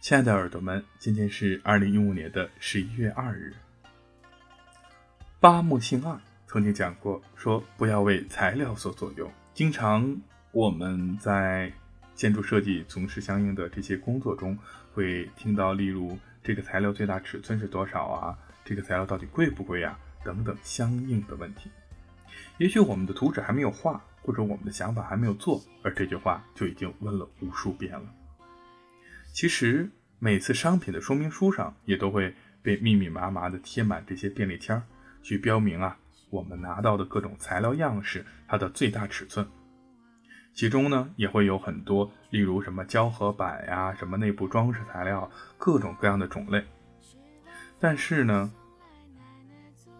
亲爱的耳朵们，今天是二零一五年的十一月二日。八木幸二曾经讲过，说不要为材料所左右。经常我们在建筑设计从事相应的这些工作中，会听到例如这个材料最大尺寸是多少啊？这个材料到底贵不贵呀？等等相应的问题。也许我们的图纸还没有画，或者我们的想法还没有做，而这句话就已经问了无数遍了。其实每次商品的说明书上也都会被密密麻麻的贴满这些便利贴儿。去标明啊，我们拿到的各种材料样式，它的最大尺寸，其中呢也会有很多，例如什么胶合板呀，什么内部装饰材料，各种各样的种类。但是呢，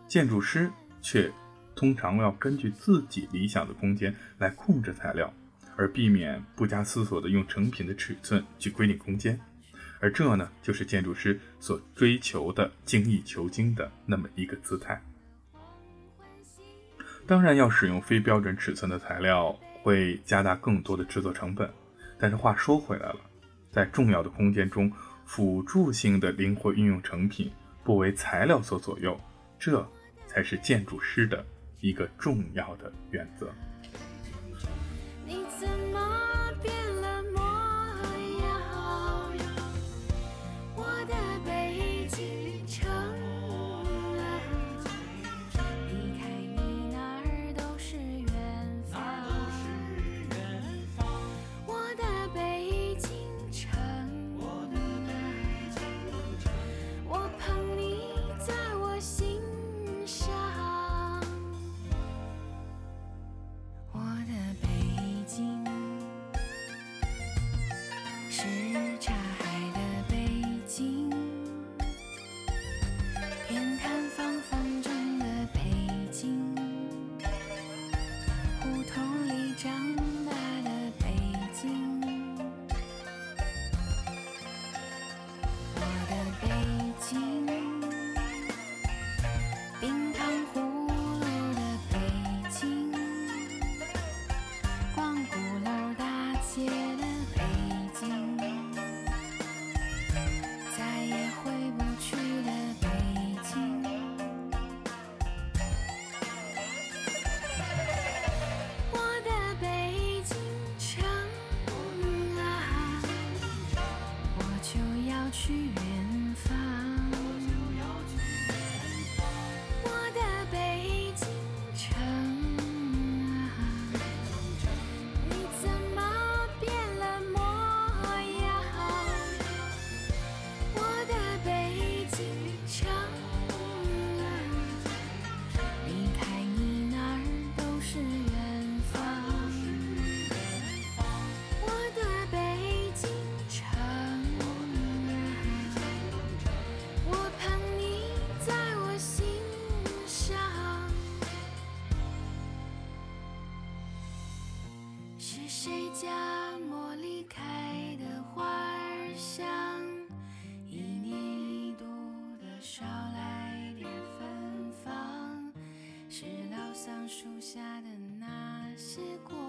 建筑师却通常要根据自己理想的空间来控制材料，而避免不加思索的用成品的尺寸去规定空间。而这呢，就是建筑师所追求的精益求精的那么一个姿态。当然，要使用非标准尺寸的材料会加大更多的制作成本。但是话说回来了，在重要的空间中，辅助性的灵活运用成品，不为材料所左右，这才是建筑师的一个重要的原则。你怎许愿是谁家茉莉开的花儿香，一年一度的少来点芬芳，是老桑树下的那些果。